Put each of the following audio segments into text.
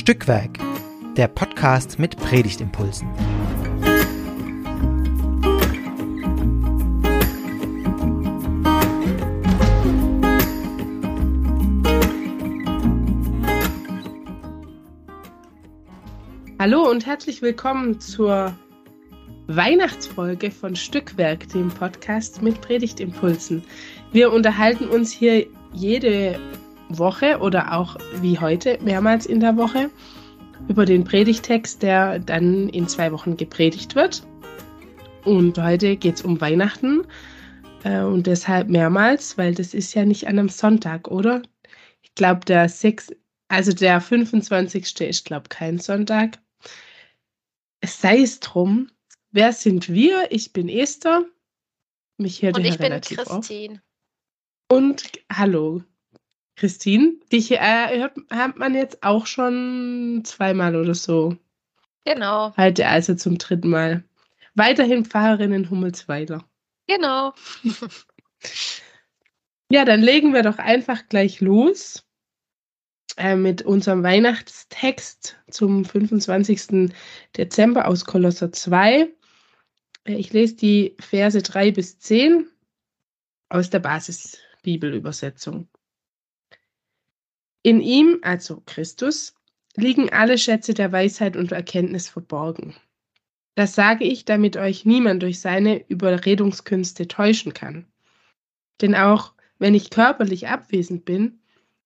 Stückwerk, der Podcast mit Predigtimpulsen. Hallo und herzlich willkommen zur Weihnachtsfolge von Stückwerk, dem Podcast mit Predigtimpulsen. Wir unterhalten uns hier jede Woche oder auch wie heute mehrmals in der Woche über den Predigtext, der dann in zwei Wochen gepredigt wird. Und heute geht es um Weihnachten äh, und deshalb mehrmals, weil das ist ja nicht an einem Sonntag, oder? Ich glaube, der 6, also der 25. ist, glaube ich, kein Sonntag. Es sei es drum, wer sind wir? Ich bin Esther. Mich hört Und ich bin Christine. Auf. Und hallo, Christine, dich äh, hört, hat man jetzt auch schon zweimal oder so. Genau. Heute also zum dritten Mal. Weiterhin Pfarrerin in Hummelsweiler. Genau. ja, dann legen wir doch einfach gleich los äh, mit unserem Weihnachtstext zum 25. Dezember aus Kolosser 2. Äh, ich lese die Verse 3 bis 10 aus der Basisbibelübersetzung. In ihm, also Christus, liegen alle Schätze der Weisheit und Erkenntnis verborgen. Das sage ich, damit euch niemand durch seine Überredungskünste täuschen kann. Denn auch wenn ich körperlich abwesend bin,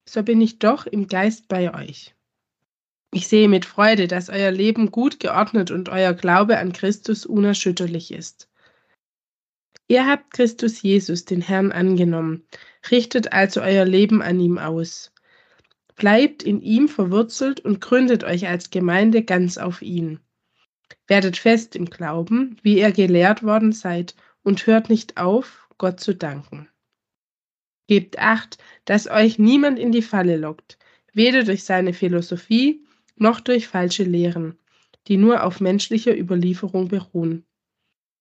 so bin ich doch im Geist bei euch. Ich sehe mit Freude, dass euer Leben gut geordnet und euer Glaube an Christus unerschütterlich ist. Ihr habt Christus Jesus, den Herrn, angenommen, richtet also euer Leben an ihm aus. Bleibt in ihm verwurzelt und gründet euch als Gemeinde ganz auf ihn. Werdet fest im Glauben, wie ihr gelehrt worden seid, und hört nicht auf, Gott zu danken. Gebt acht, dass euch niemand in die Falle lockt, weder durch seine Philosophie noch durch falsche Lehren, die nur auf menschlicher Überlieferung beruhen.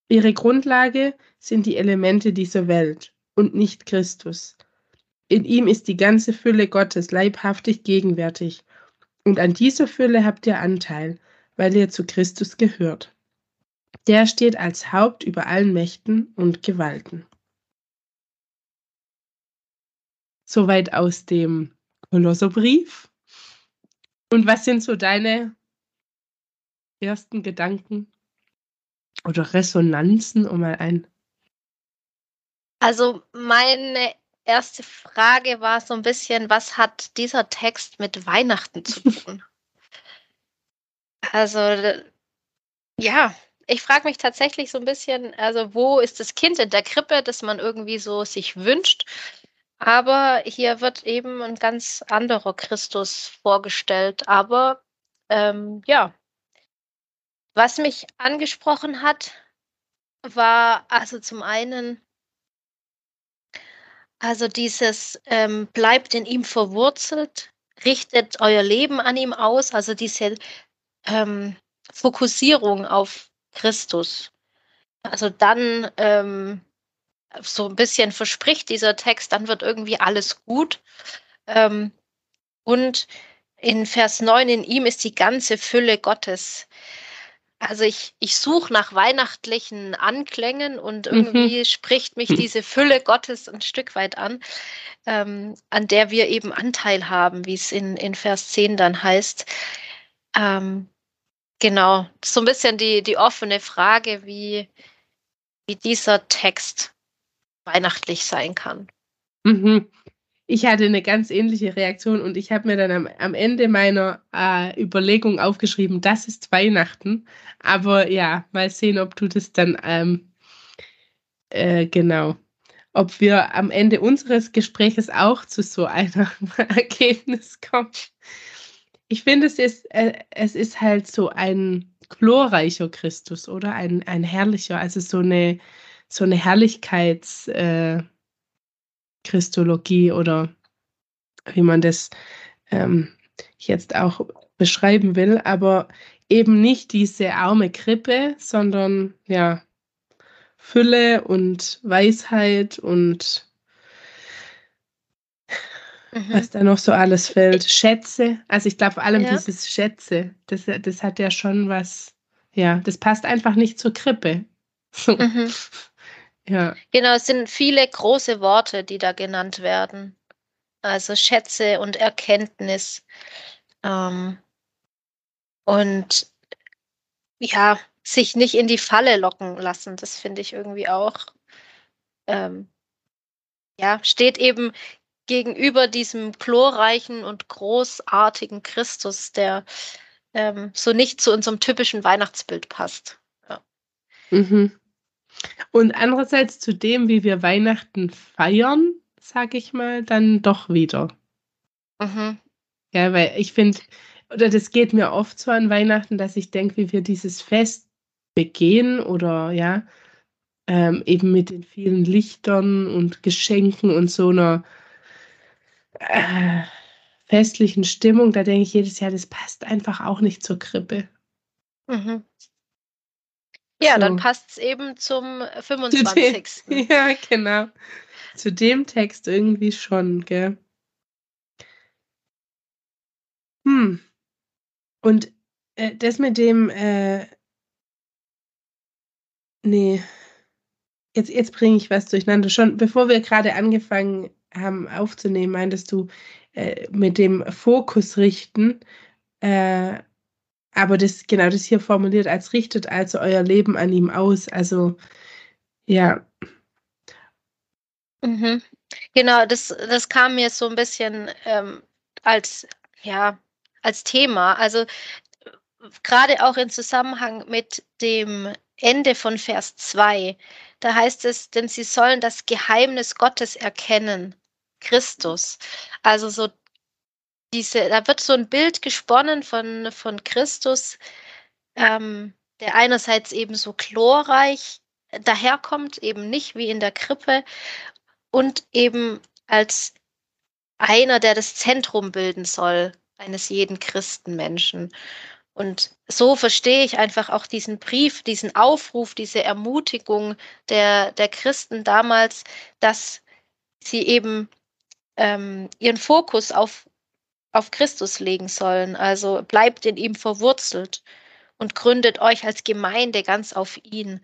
Ihre Grundlage sind die Elemente dieser Welt und nicht Christus, in ihm ist die ganze Fülle Gottes leibhaftig gegenwärtig. Und an dieser Fülle habt ihr Anteil, weil ihr zu Christus gehört. Der steht als Haupt über allen Mächten und Gewalten. Soweit aus dem Kolosserbrief. Und was sind so deine ersten Gedanken oder Resonanzen, um mal ein. Also meine erste Frage war so ein bisschen, was hat dieser Text mit Weihnachten zu tun? also, ja, ich frage mich tatsächlich so ein bisschen, also wo ist das Kind in der Krippe, das man irgendwie so sich wünscht? Aber hier wird eben ein ganz anderer Christus vorgestellt. Aber ähm, ja, was mich angesprochen hat, war also zum einen also dieses ähm, bleibt in ihm verwurzelt, richtet euer Leben an ihm aus, also diese ähm, Fokussierung auf Christus. Also dann ähm, so ein bisschen verspricht dieser Text, dann wird irgendwie alles gut. Ähm, und in Vers 9, in ihm ist die ganze Fülle Gottes. Also ich, ich suche nach weihnachtlichen Anklängen und mhm. irgendwie mhm. spricht mich diese Fülle Gottes ein Stück weit an, ähm, an der wir eben Anteil haben, wie es in, in Vers 10 dann heißt. Ähm, genau, so ein bisschen die, die offene Frage, wie, wie dieser Text weihnachtlich sein kann. Mhm ich hatte eine ganz ähnliche Reaktion und ich habe mir dann am, am Ende meiner äh, Überlegung aufgeschrieben, das ist Weihnachten. Aber ja, mal sehen, ob du das dann ähm, äh, genau, ob wir am Ende unseres Gespräches auch zu so einer Ergebnis kommen. Ich finde, es ist, äh, es ist halt so ein glorreicher Christus, oder? Ein, ein herrlicher, also so eine, so eine Herrlichkeits- äh, Christologie oder wie man das ähm, jetzt auch beschreiben will, aber eben nicht diese arme Krippe, sondern ja, Fülle und Weisheit und mhm. was da noch so alles fällt. Schätze, also ich glaube vor allem ja. dieses Schätze, das, das hat ja schon was, ja, das passt einfach nicht zur Krippe. Mhm. Ja. Genau, es sind viele große Worte, die da genannt werden. Also Schätze und Erkenntnis. Ähm, und ja, sich nicht in die Falle locken lassen, das finde ich irgendwie auch. Ähm, ja, steht eben gegenüber diesem glorreichen und großartigen Christus, der ähm, so nicht zu unserem typischen Weihnachtsbild passt. Ja. Mhm. Und andererseits zu dem, wie wir Weihnachten feiern, sage ich mal, dann doch wieder. Mhm. Ja, weil ich finde, oder das geht mir oft so an Weihnachten, dass ich denke, wie wir dieses Fest begehen oder ja, ähm, eben mit den vielen Lichtern und Geschenken und so einer äh, festlichen Stimmung, da denke ich jedes Jahr, das passt einfach auch nicht zur Krippe. Mhm. Ja, so. dann passt es eben zum 25. Zu dem, ja, genau. Zu dem Text irgendwie schon, gell? Hm. Und äh, das mit dem, äh, nee, jetzt, jetzt bringe ich was durcheinander. Schon bevor wir gerade angefangen haben aufzunehmen, meintest du, äh, mit dem Fokus richten, äh, aber das, genau das hier formuliert als richtet also euer Leben an ihm aus. Also, ja. Mhm. Genau, das, das kam mir so ein bisschen ähm, als, ja, als Thema. Also gerade auch in Zusammenhang mit dem Ende von Vers 2, da heißt es, denn sie sollen das Geheimnis Gottes erkennen, Christus. Also so diese, da wird so ein Bild gesponnen von, von Christus, ähm, der einerseits eben so chlorreich daherkommt, eben nicht wie in der Krippe, und eben als einer, der das Zentrum bilden soll eines jeden Christenmenschen. Und so verstehe ich einfach auch diesen Brief, diesen Aufruf, diese Ermutigung der, der Christen damals, dass sie eben ähm, ihren Fokus auf auf Christus legen sollen. Also bleibt in ihm verwurzelt und gründet euch als Gemeinde ganz auf ihn.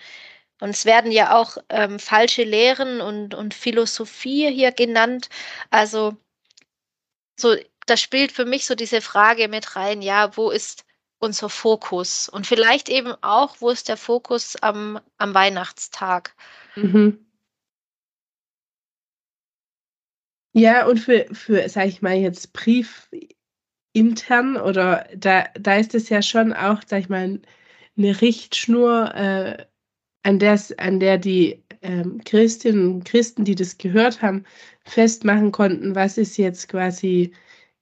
Und es werden ja auch ähm, falsche Lehren und, und Philosophie hier genannt. Also so, da spielt für mich so diese Frage mit rein, ja, wo ist unser Fokus? Und vielleicht eben auch, wo ist der Fokus am, am Weihnachtstag? Mhm. Ja, und für, für sage ich mal jetzt, Brief intern oder da, da ist es ja schon auch, sag ich mal, eine Richtschnur, äh, an, der, an der die ähm, Christinnen und Christen, die das gehört haben, festmachen konnten, was ist jetzt quasi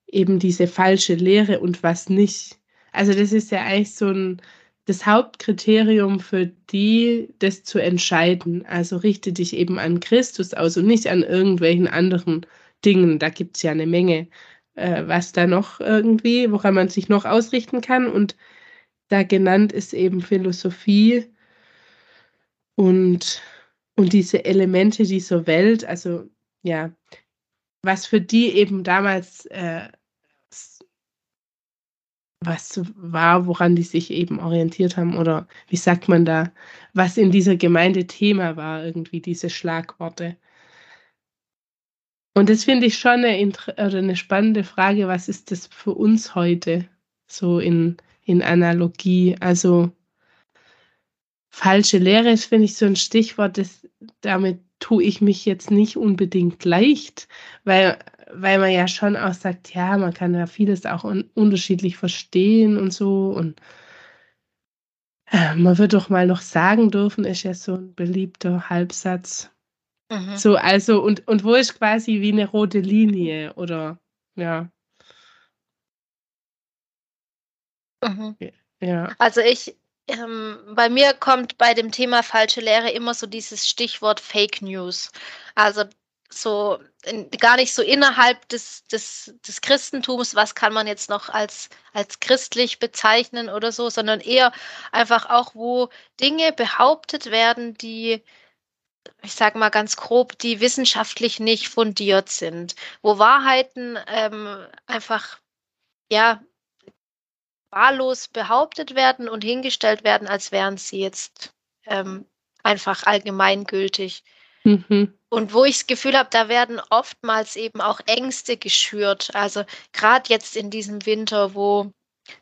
eben diese falsche Lehre und was nicht. Also das ist ja eigentlich so ein das Hauptkriterium für die, das zu entscheiden. Also richte dich eben an Christus aus und nicht an irgendwelchen anderen Dingen. Da gibt es ja eine Menge, äh, was da noch irgendwie, woran man sich noch ausrichten kann. Und da genannt ist eben Philosophie und, und diese Elemente dieser Welt. Also ja, was für die eben damals äh, was war, woran die sich eben orientiert haben oder wie sagt man da, was in dieser Gemeinde Thema war, irgendwie diese Schlagworte. Und das finde ich schon eine, eine spannende Frage, was ist das für uns heute so in, in Analogie? Also falsche Lehre ist, finde ich, so ein Stichwort, das, damit tue ich mich jetzt nicht unbedingt leicht, weil weil man ja schon auch sagt, ja, man kann ja vieles auch un unterschiedlich verstehen und so. Und äh, man wird doch mal noch sagen dürfen, ist ja so ein beliebter Halbsatz. Mhm. So, also, und, und wo ist quasi wie eine rote Linie oder ja. Mhm. Ja. Also ich, ähm, bei mir kommt bei dem Thema falsche Lehre immer so dieses Stichwort Fake News. Also so in, gar nicht so innerhalb des, des, des Christentums, was kann man jetzt noch als, als christlich bezeichnen oder so, sondern eher einfach auch, wo Dinge behauptet werden, die ich sage mal ganz grob, die wissenschaftlich nicht fundiert sind, wo Wahrheiten ähm, einfach ja wahllos behauptet werden und hingestellt werden, als wären sie jetzt ähm, einfach allgemeingültig. Mhm. Und wo ich das Gefühl habe, da werden oftmals eben auch Ängste geschürt. Also gerade jetzt in diesem Winter, wo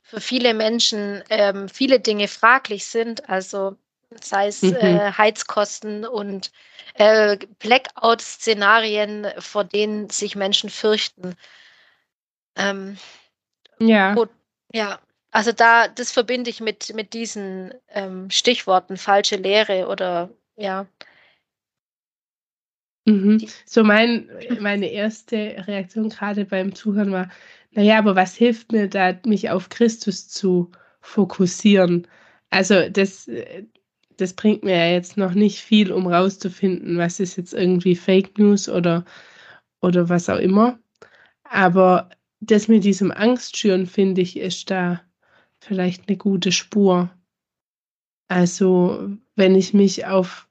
für viele Menschen ähm, viele Dinge fraglich sind, also sei es mhm. äh, Heizkosten und äh, Blackout-Szenarien, vor denen sich Menschen fürchten. Ähm, ja. Wo, ja, also da, das verbinde ich mit, mit diesen ähm, Stichworten, falsche Lehre oder ja. Mhm. So mein, meine erste Reaktion gerade beim Zuhören war, naja, aber was hilft mir da, mich auf Christus zu fokussieren? Also das, das bringt mir ja jetzt noch nicht viel, um rauszufinden, was ist jetzt irgendwie Fake News oder, oder was auch immer. Aber das mit diesem Angstschüren, finde ich, ist da vielleicht eine gute Spur. Also wenn ich mich auf,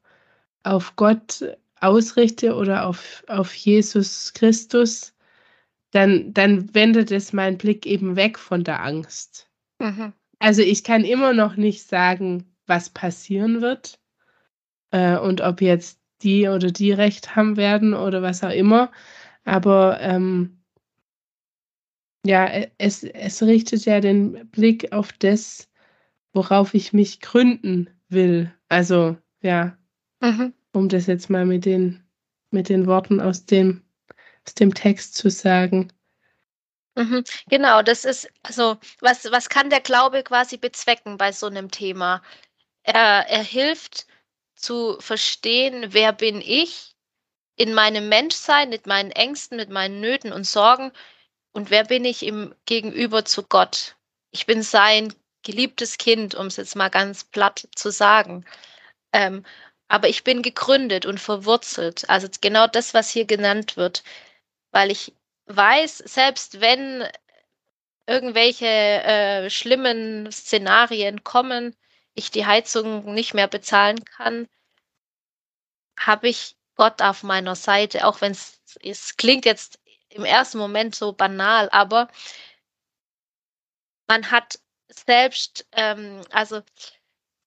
auf Gott ausrichte oder auf, auf Jesus Christus, dann, dann wendet es meinen Blick eben weg von der Angst. Mhm. Also ich kann immer noch nicht sagen, was passieren wird äh, und ob jetzt die oder die recht haben werden oder was auch immer. Aber ähm, ja, e, es, es richtet ja den Blick auf das, worauf ich mich gründen will. Also, ja, mhm. um das jetzt mal mit den, mit den Worten aus dem, aus dem Text zu sagen. Mhm. Genau, das ist, also, was, was kann der Glaube quasi bezwecken bei so einem Thema? Er, er hilft zu verstehen, wer bin ich in meinem Menschsein, mit meinen Ängsten, mit meinen Nöten und Sorgen und wer bin ich im Gegenüber zu Gott? Ich bin sein geliebtes Kind, um es jetzt mal ganz platt zu sagen. Ähm, aber ich bin gegründet und verwurzelt. Also genau das, was hier genannt wird. Weil ich weiß, selbst wenn irgendwelche äh, schlimmen Szenarien kommen, ich die Heizung nicht mehr bezahlen kann, habe ich Gott auf meiner Seite, auch wenn es klingt jetzt im ersten Moment so banal, aber man hat selbst, ähm, also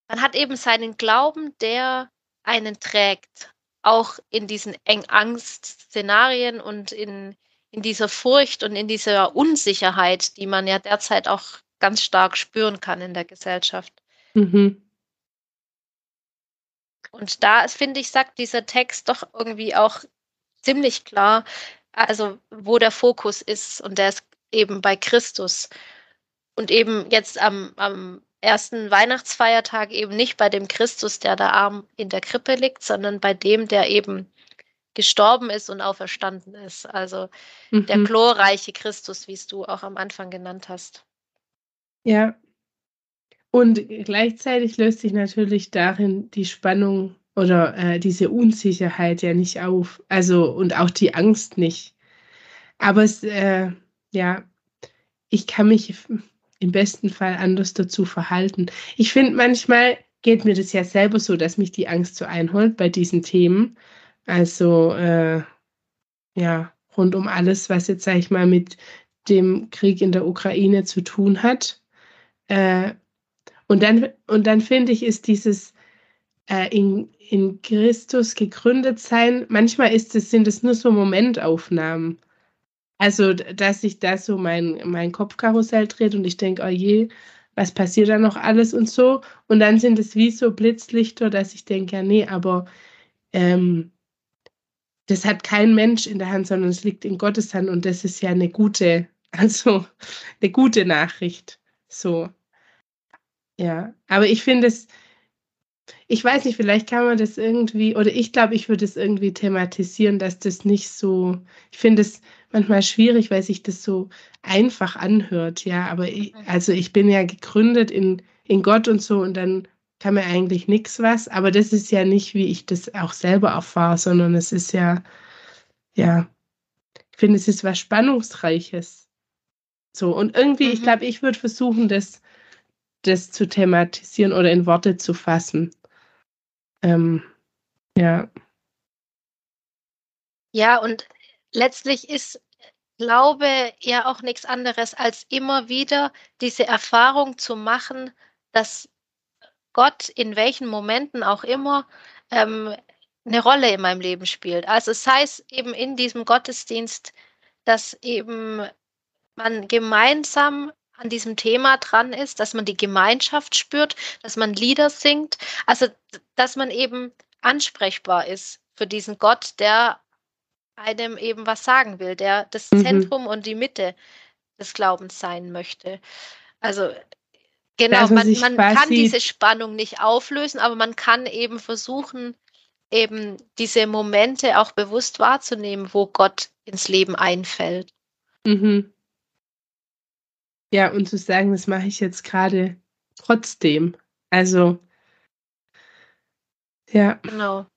man hat eben seinen Glauben, der einen trägt, auch in diesen eng Angst-Szenarien und in, in dieser Furcht und in dieser Unsicherheit, die man ja derzeit auch ganz stark spüren kann in der Gesellschaft. Mhm. Und da, finde ich, sagt dieser Text doch irgendwie auch ziemlich klar, also wo der Fokus ist und der ist eben bei Christus. Und eben jetzt am, am ersten Weihnachtsfeiertag eben nicht bei dem Christus, der da arm in der Krippe liegt, sondern bei dem, der eben gestorben ist und auferstanden ist. Also mhm. der glorreiche Christus, wie es du auch am Anfang genannt hast. Ja. Und gleichzeitig löst sich natürlich darin die Spannung oder äh, diese Unsicherheit ja nicht auf. Also und auch die Angst nicht. Aber es, äh, ja, ich kann mich im besten Fall anders dazu verhalten. Ich finde, manchmal geht mir das ja selber so, dass mich die Angst so einholt bei diesen Themen. Also, äh, ja, rund um alles, was jetzt, sag ich mal, mit dem Krieg in der Ukraine zu tun hat. Äh, und dann, und dann finde ich, ist dieses äh, in, in Christus gegründet sein, manchmal ist es, sind es nur so Momentaufnahmen. Also, dass sich da so mein, mein Kopfkarussell dreht und ich denke, oh je, was passiert da noch alles und so. Und dann sind es wie so Blitzlichter, dass ich denke, ja, nee, aber ähm, das hat kein Mensch in der Hand, sondern es liegt in Gottes Hand und das ist ja eine gute, also eine gute Nachricht. So. Ja, aber ich finde es, ich weiß nicht, vielleicht kann man das irgendwie, oder ich glaube, ich würde es irgendwie thematisieren, dass das nicht so, ich finde es manchmal schwierig, weil sich das so einfach anhört, ja, aber ich, mhm. also ich bin ja gegründet in, in Gott und so und dann kann mir eigentlich nichts was, aber das ist ja nicht, wie ich das auch selber erfahre, sondern es ist ja, ja, ich finde, es ist was Spannungsreiches. So, und irgendwie, mhm. ich glaube, ich würde versuchen, das, das zu thematisieren oder in Worte zu fassen. Ähm, ja. Ja, und letztlich ist Glaube ja auch nichts anderes, als immer wieder diese Erfahrung zu machen, dass Gott in welchen Momenten auch immer ähm, eine Rolle in meinem Leben spielt. Also es eben in diesem Gottesdienst, dass eben man gemeinsam an diesem Thema dran ist, dass man die Gemeinschaft spürt, dass man Lieder singt, also dass man eben ansprechbar ist für diesen Gott, der einem eben was sagen will, der das mhm. Zentrum und die Mitte des Glaubens sein möchte. Also genau, man, man kann diese Spannung nicht auflösen, aber man kann eben versuchen, eben diese Momente auch bewusst wahrzunehmen, wo Gott ins Leben einfällt. Mhm. Ja, und zu sagen, das mache ich jetzt gerade trotzdem. Also, ja. Genau.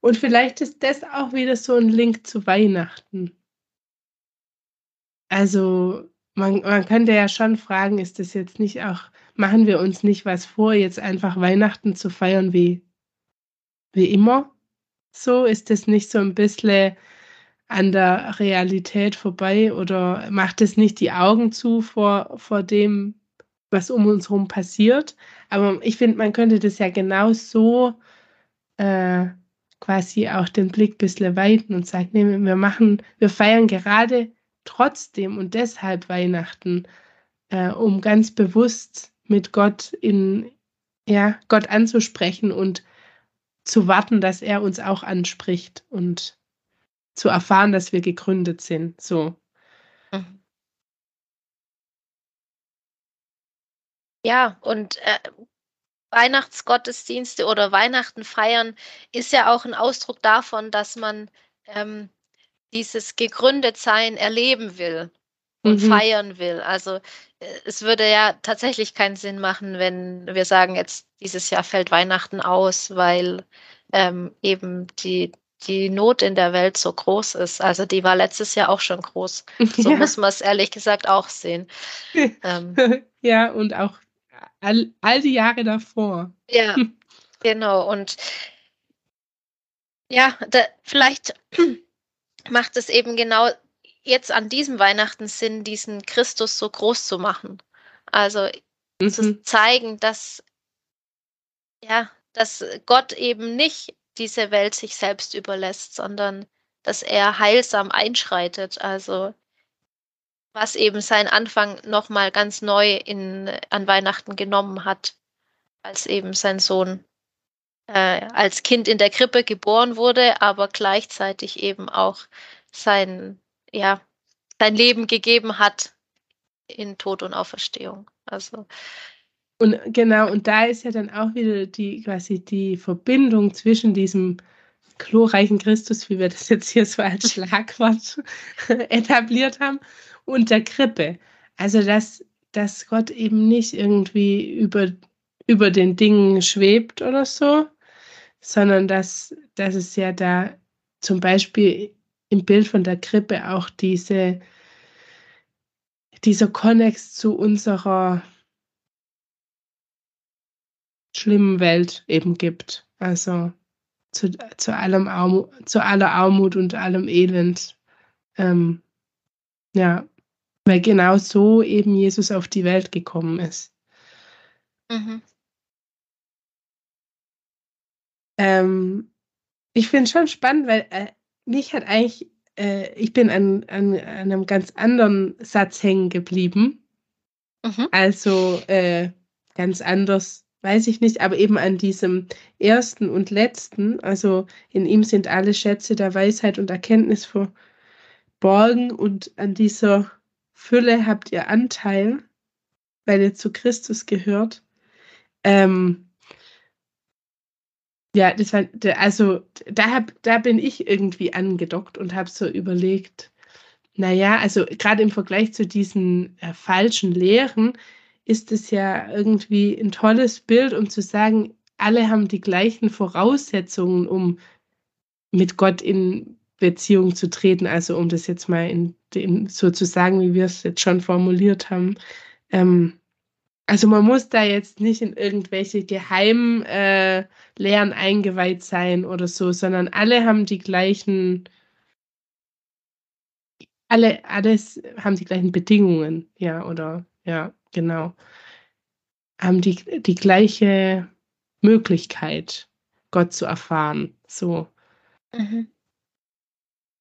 Und vielleicht ist das auch wieder so ein Link zu Weihnachten. Also, man, man könnte ja schon fragen, ist das jetzt nicht auch, machen wir uns nicht was vor, jetzt einfach Weihnachten zu feiern wie, wie immer? So ist das nicht so ein bisschen an der Realität vorbei oder macht es nicht die Augen zu vor, vor dem, was um uns herum passiert. Aber ich finde, man könnte das ja genau so äh, quasi auch den Blick ein bisschen weiten und sagen, nee, wir machen, wir feiern gerade trotzdem und deshalb Weihnachten, äh, um ganz bewusst mit Gott in, ja, Gott anzusprechen und zu warten, dass er uns auch anspricht und zu erfahren, dass wir gegründet sind. So. Mhm. Ja, und äh, Weihnachtsgottesdienste oder Weihnachten feiern ist ja auch ein Ausdruck davon, dass man ähm, dieses Gegründetsein erleben will und mhm. feiern will. Also äh, es würde ja tatsächlich keinen Sinn machen, wenn wir sagen, jetzt dieses Jahr fällt Weihnachten aus, weil ähm, eben die die Not in der Welt so groß ist. Also die war letztes Jahr auch schon groß. So ja. muss man es ehrlich gesagt auch sehen. ähm. Ja, und auch all, all die Jahre davor. Ja, genau. Und ja, da, vielleicht macht es eben genau jetzt an diesem Weihnachten Sinn, diesen Christus so groß zu machen. Also mhm. zu zeigen, dass ja, dass Gott eben nicht diese Welt sich selbst überlässt, sondern dass er heilsam einschreitet. Also was eben sein Anfang nochmal ganz neu in, an Weihnachten genommen hat, als eben sein Sohn äh, als Kind in der Krippe geboren wurde, aber gleichzeitig eben auch sein, ja, sein Leben gegeben hat in Tod und Auferstehung. Also und genau, und da ist ja dann auch wieder die quasi die Verbindung zwischen diesem glorreichen Christus, wie wir das jetzt hier so als Schlagwort etabliert haben, und der Krippe. Also, dass, dass Gott eben nicht irgendwie über, über den Dingen schwebt oder so, sondern dass, dass es ja da zum Beispiel im Bild von der Krippe auch diese, dieser Konnex zu unserer schlimmen Welt eben gibt. Also zu, zu, allem Armut, zu aller Armut und allem Elend. Ähm, ja, weil genau so eben Jesus auf die Welt gekommen ist. Mhm. Ähm, ich finde es schon spannend, weil äh, mich hat eigentlich, äh, ich bin an, an, an, einem ganz anderen Satz hängen geblieben. Mhm. Also äh, ganz anders weiß ich nicht, aber eben an diesem ersten und letzten, also in ihm sind alle Schätze der Weisheit und Erkenntnis verborgen und an dieser Fülle habt ihr Anteil, weil ihr zu Christus gehört. Ähm, ja, das war, also da, hab, da bin ich irgendwie angedockt und habe so überlegt, naja, also gerade im Vergleich zu diesen äh, falschen Lehren, ist es ja irgendwie ein tolles Bild, um zu sagen, alle haben die gleichen Voraussetzungen, um mit Gott in Beziehung zu treten. Also um das jetzt mal in dem, so zu sagen, wie wir es jetzt schon formuliert haben. Ähm, Also man muss da jetzt nicht in irgendwelche geheimen äh, eingeweiht sein oder so, sondern alle haben die gleichen, alle, alles haben die gleichen Bedingungen, ja, oder ja, genau. Haben die, die gleiche Möglichkeit, Gott zu erfahren. So. Mhm.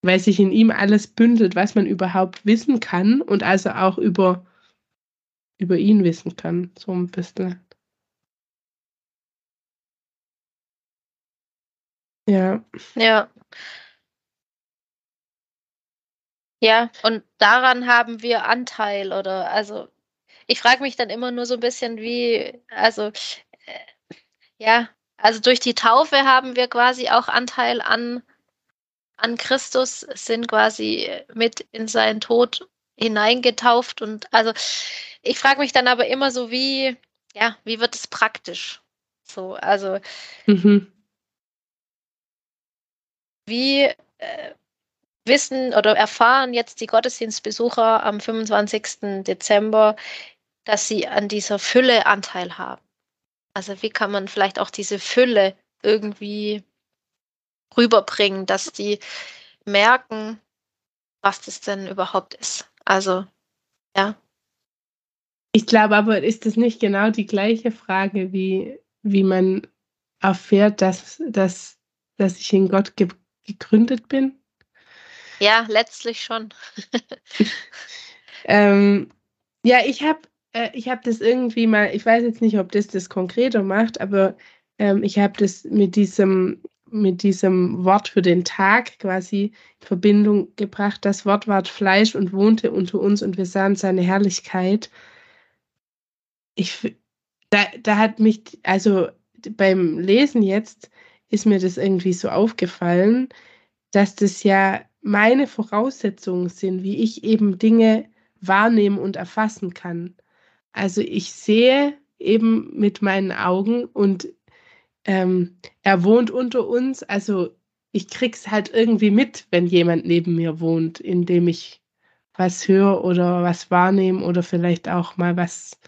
Weil sich in ihm alles bündelt, was man überhaupt wissen kann und also auch über über ihn wissen kann, so ein bisschen. Ja. Ja. Ja, und daran haben wir Anteil oder also ich frage mich dann immer nur so ein bisschen wie, also äh, ja, also durch die Taufe haben wir quasi auch Anteil an, an Christus, sind quasi mit in seinen Tod hineingetauft und also ich frage mich dann aber immer so, wie, ja, wie wird es praktisch? So, also Mhm. wie äh, wissen oder erfahren jetzt die Gottesdienstbesucher am 25. Dezember, dass sie an dieser Fülle Anteil haben? Also wie kann man vielleicht auch diese Fülle irgendwie rüberbringen, dass die merken, was das denn überhaupt ist? Also, ja. Ich glaube aber, ist das nicht genau die gleiche Frage, wie, wie man erfährt, dass, dass, dass ich in Gott ge gegründet bin? Ja, letztlich schon. ähm, ja, ich habe äh, ich hab das irgendwie mal, ich weiß jetzt nicht, ob das das konkreter macht, aber ähm, ich habe das mit diesem, mit diesem Wort für den Tag quasi in Verbindung gebracht. Das Wort ward Fleisch und wohnte unter uns und wir sahen seine Herrlichkeit ich, da, da hat mich, also beim Lesen jetzt ist mir das irgendwie so aufgefallen, dass das ja meine Voraussetzungen sind, wie ich eben Dinge wahrnehmen und erfassen kann. Also ich sehe eben mit meinen Augen und ähm, er wohnt unter uns, also ich krieg's halt irgendwie mit, wenn jemand neben mir wohnt, indem ich was höre oder was wahrnehme oder vielleicht auch mal was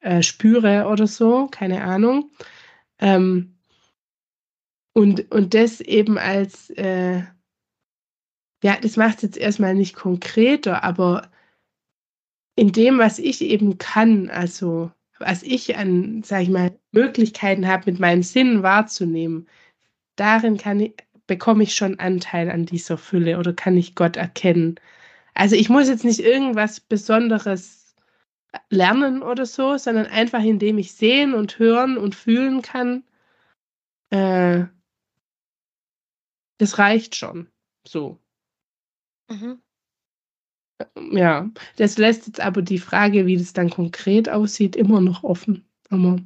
äh, spüre oder so, keine Ahnung. Ähm, und, und das eben als, äh, ja, das macht es jetzt erstmal nicht konkreter, aber in dem, was ich eben kann, also was ich an, sag ich mal, Möglichkeiten habe, mit meinen Sinnen wahrzunehmen, darin kann ich, bekomme ich schon Anteil an dieser Fülle oder kann ich Gott erkennen. Also ich muss jetzt nicht irgendwas Besonderes lernen oder so, sondern einfach indem ich sehen und hören und fühlen kann. Äh, das reicht schon. So. Mhm. Ja, das lässt jetzt aber die Frage, wie das dann konkret aussieht, immer noch offen. Aber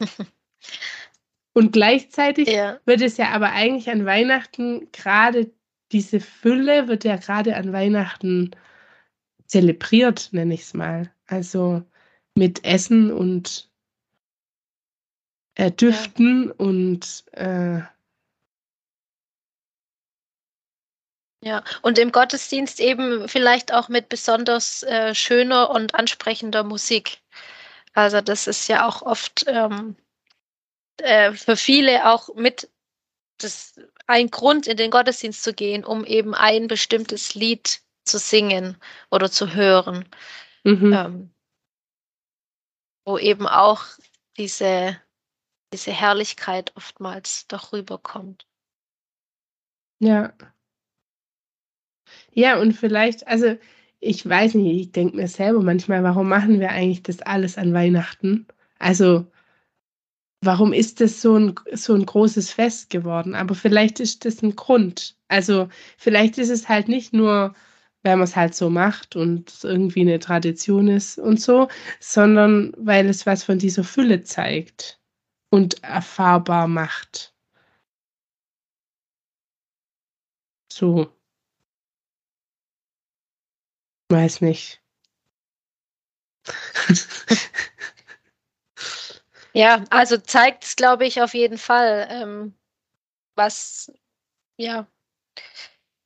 und gleichzeitig Ja. wird es ja aber eigentlich an Weihnachten gerade diese Fülle wird ja gerade an Weihnachten zelebriert, nenne ich es mal. Also mit Essen und äh, Düften und äh, Ja, und im Gottesdienst eben vielleicht auch mit besonders äh, schöner und ansprechender Musik. Also das ist ja auch oft ähm, äh, für viele auch mit das ein Grund, in den Gottesdienst zu gehen, um eben ein bestimmtes Lied zu singen oder zu hören, mhm. ähm, wo eben auch diese, diese Herrlichkeit oftmals doch rüberkommt. Ja. Ja, und vielleicht, also ich weiß nicht, ich denke mir selber manchmal, warum machen wir eigentlich das alles an Weihnachten? Also, warum ist das so ein, so ein großes Fest geworden? Aber vielleicht ist das ein Grund. Also, vielleicht ist es halt nicht nur, weil man es halt so macht und irgendwie eine Tradition ist und so, sondern weil es was von dieser Fülle zeigt und erfahrbar macht. So. Weiß nicht. Ja, also zeigt es, glaube ich, auf jeden Fall, ähm, was, ja,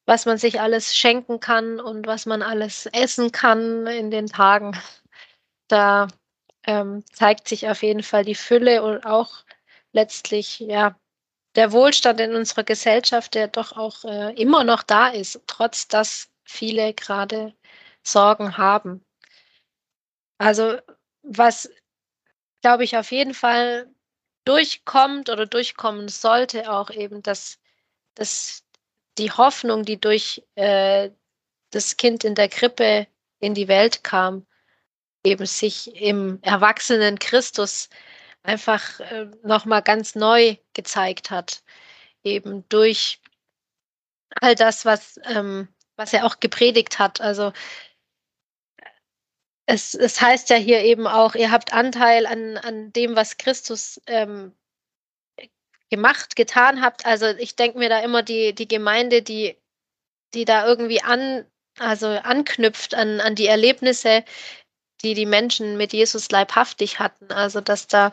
was man sich alles schenken kann und was man alles essen kann in den Tagen. da ähm, zeigt sich auf jeden Fall die Fülle und auch letztlich ja der Wohlstand in unserer Gesellschaft, der doch auch äh, immer noch da ist, trotz dass viele gerade Sorgen haben. Also was, glaube ich, auf jeden Fall durchkommt oder durchkommen sollte, auch eben, dass, dass die Hoffnung, die durch äh, das Kind in der Krippe in die Welt kam, eben sich im erwachsenen Christus einfach äh, nochmal ganz neu gezeigt hat. Eben durch all das, was, ähm, was er auch gepredigt hat. Also es, es heißt ja hier eben auch, ihr habt Anteil an, an dem, was Christus ähm, gemacht, getan habt. Also ich denke mir da immer die, die Gemeinde, die, die da irgendwie an, also anknüpft an, an die Erlebnisse, die die Menschen mit Jesus leibhaftig hatten. Also dass da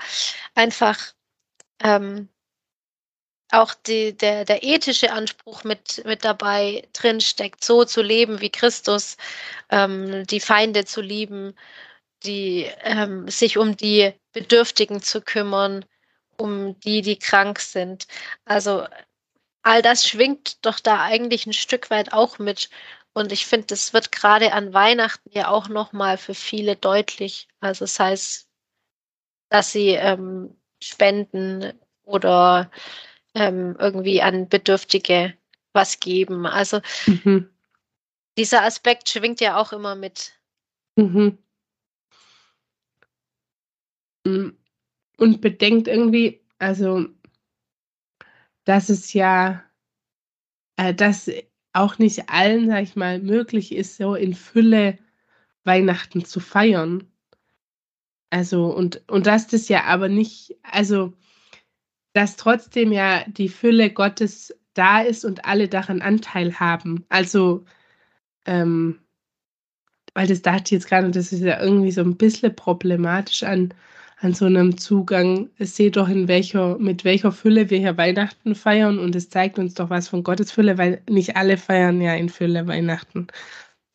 einfach ähm, auch die, der, der ethische Anspruch mit, mit dabei drinsteckt, so zu leben wie Christus, ähm, die Feinde zu lieben, die, ähm, sich um die Bedürftigen zu kümmern, um die, die krank sind. Also all das schwingt doch da eigentlich ein Stück weit auch mit. Und ich finde, das wird gerade an Weihnachten ja auch nochmal für viele deutlich. Also das heißt, dass sie ähm, spenden oder ähm, irgendwie an Bedürftige was geben. Also mhm. dieser Aspekt schwingt ja auch immer mit. Mhm. Mm. Und bedenkt irgendwie, also, dass es ja, äh, dass auch nicht allen, sag ich mal, möglich ist, so in Fülle Weihnachten zu feiern. Also, und, und dass das ja aber nicht, also, dass trotzdem ja die Fülle Gottes da ist und alle daran Anteil haben. Also, ähm, weil das dachte ich jetzt gerade, das ist ja irgendwie so ein bisschen problematisch an, an so einem Zugang. Seht doch, in welcher, mit welcher Fülle wir hier Weihnachten feiern und es zeigt uns doch was von Gottes Fülle, weil nicht alle feiern ja in Fülle Weihnachten.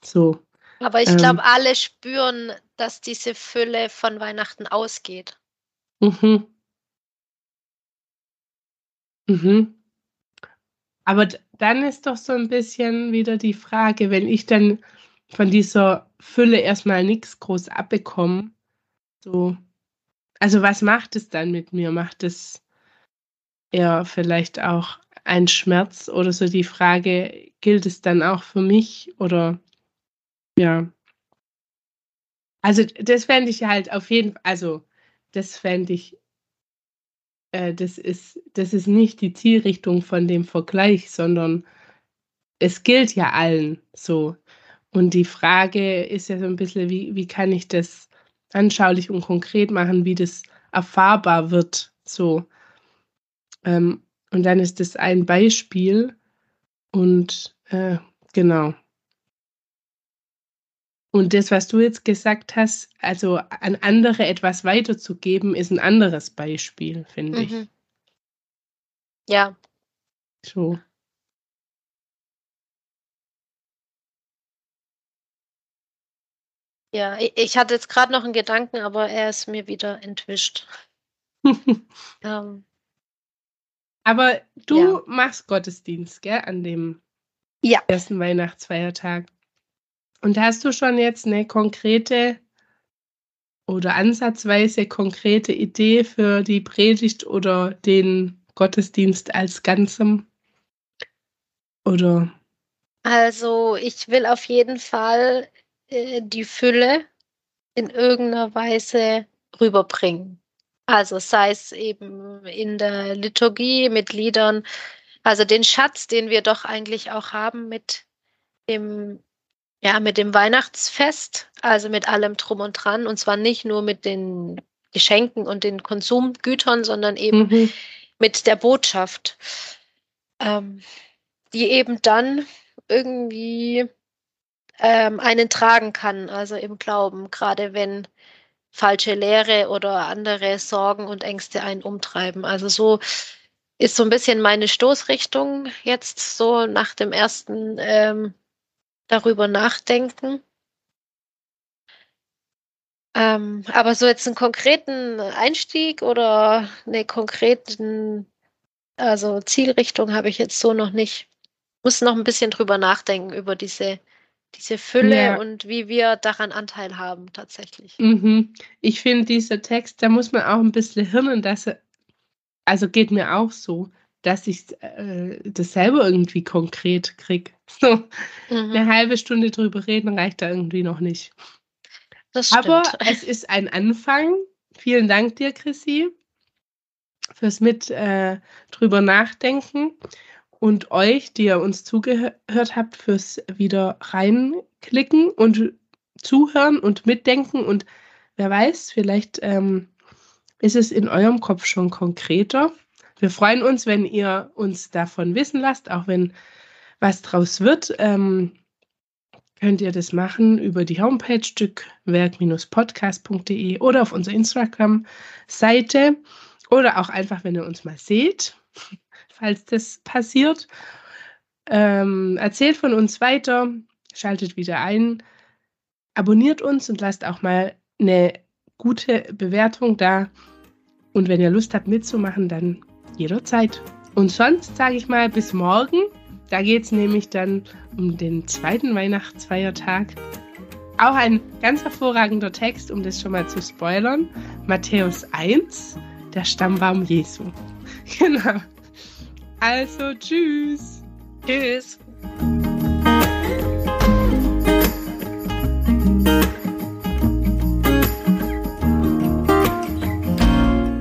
So. Aber ich glaube, ähm, alle spüren, dass diese Fülle von Weihnachten ausgeht. Mhm. Mhm. Aber dann ist doch so ein bisschen wieder die Frage, wenn ich dann von dieser Fülle erstmal nichts groß abbekomme, so, also was macht es dann mit mir? Macht es eher vielleicht auch ein Schmerz oder so die Frage, gilt es dann auch für mich oder ja. Also das fände ich halt auf jeden Fall, also das fände ich äh, das, ist, das ist nicht die Zielrichtung von dem Vergleich, sondern es gilt ja allen so. Und die Frage ist ja so ein bisschen, wie, wie kann ich das anschaulich und konkret machen, wie das erfahrbar wird. So. Ähm, und dann ist das ein Beispiel. Und äh, genau. Und das, was du jetzt gesagt hast, also an andere etwas weiterzugeben, ist ein anderes Beispiel, finde mhm. ich. Ja. So. Ja, ich hatte jetzt gerade noch einen Gedanken, aber er ist mir wieder entwischt. ähm, aber du ja. machst Gottesdienst, gell, an dem ja. ersten Weihnachtsfeiertag. Und hast du schon jetzt eine konkrete oder ansatzweise konkrete Idee für die Predigt oder den Gottesdienst als Ganzem? Oder? Also ich will auf jeden Fall äh, die Fülle in irgendeiner Weise rüberbringen. Also sei es eben in der Liturgie mit Liedern, also den Schatz, den wir doch eigentlich auch haben mit dem ja, mit dem Weihnachtsfest, also mit allem drum und dran, und zwar nicht nur mit den Geschenken und den Konsumgütern, sondern eben mhm. mit der Botschaft, ähm, die eben dann irgendwie ähm, einen tragen kann, also im Glauben, gerade wenn falsche Lehre oder andere Sorgen und Ängste einen umtreiben. Also so ist so ein bisschen meine Stoßrichtung jetzt so nach dem ersten ähm, darüber nachdenken. Ähm, aber so jetzt einen konkreten Einstieg oder eine konkreten also Zielrichtung habe ich jetzt so noch nicht. Muss noch ein bisschen drüber nachdenken über diese, diese Fülle Ja. und wie wir daran Anteil haben tatsächlich. Mhm. Ich finde, dieser Text, da muss man auch ein bisschen hirnen, dass er, also geht mir auch so, dass ich äh, das selber irgendwie konkret kriege. So Mhm. eine halbe Stunde drüber reden reicht da irgendwie noch nicht. Aber es ist ein Anfang. Vielen Dank dir, Chrissy, fürs mit äh, drüber nachdenken und euch, die ihr uns zugehört habt, fürs wieder reinklicken und zuhören und mitdenken. Und wer weiß, vielleicht ähm, ist es in eurem Kopf schon konkreter. Wir freuen uns, wenn ihr uns davon wissen lasst, auch wenn was draus wird. Ähm, könnt ihr das machen über die Homepage stückwerk-podcast.de oder auf unserer Instagram-Seite oder auch einfach, wenn ihr uns mal seht, falls das passiert. Ähm, erzählt von uns weiter, schaltet wieder ein, abonniert uns und lasst auch mal eine gute Bewertung da. Und wenn ihr Lust habt mitzumachen, dann jederzeit. Und sonst sage ich mal bis morgen. Da geht es nämlich dann um den zweiten Weihnachtsfeiertag. Auch ein ganz hervorragender Text, um das schon mal zu spoilern. Matthäus 1, der Stammbaum Jesu. Genau. Also, tschüss. Tschüss.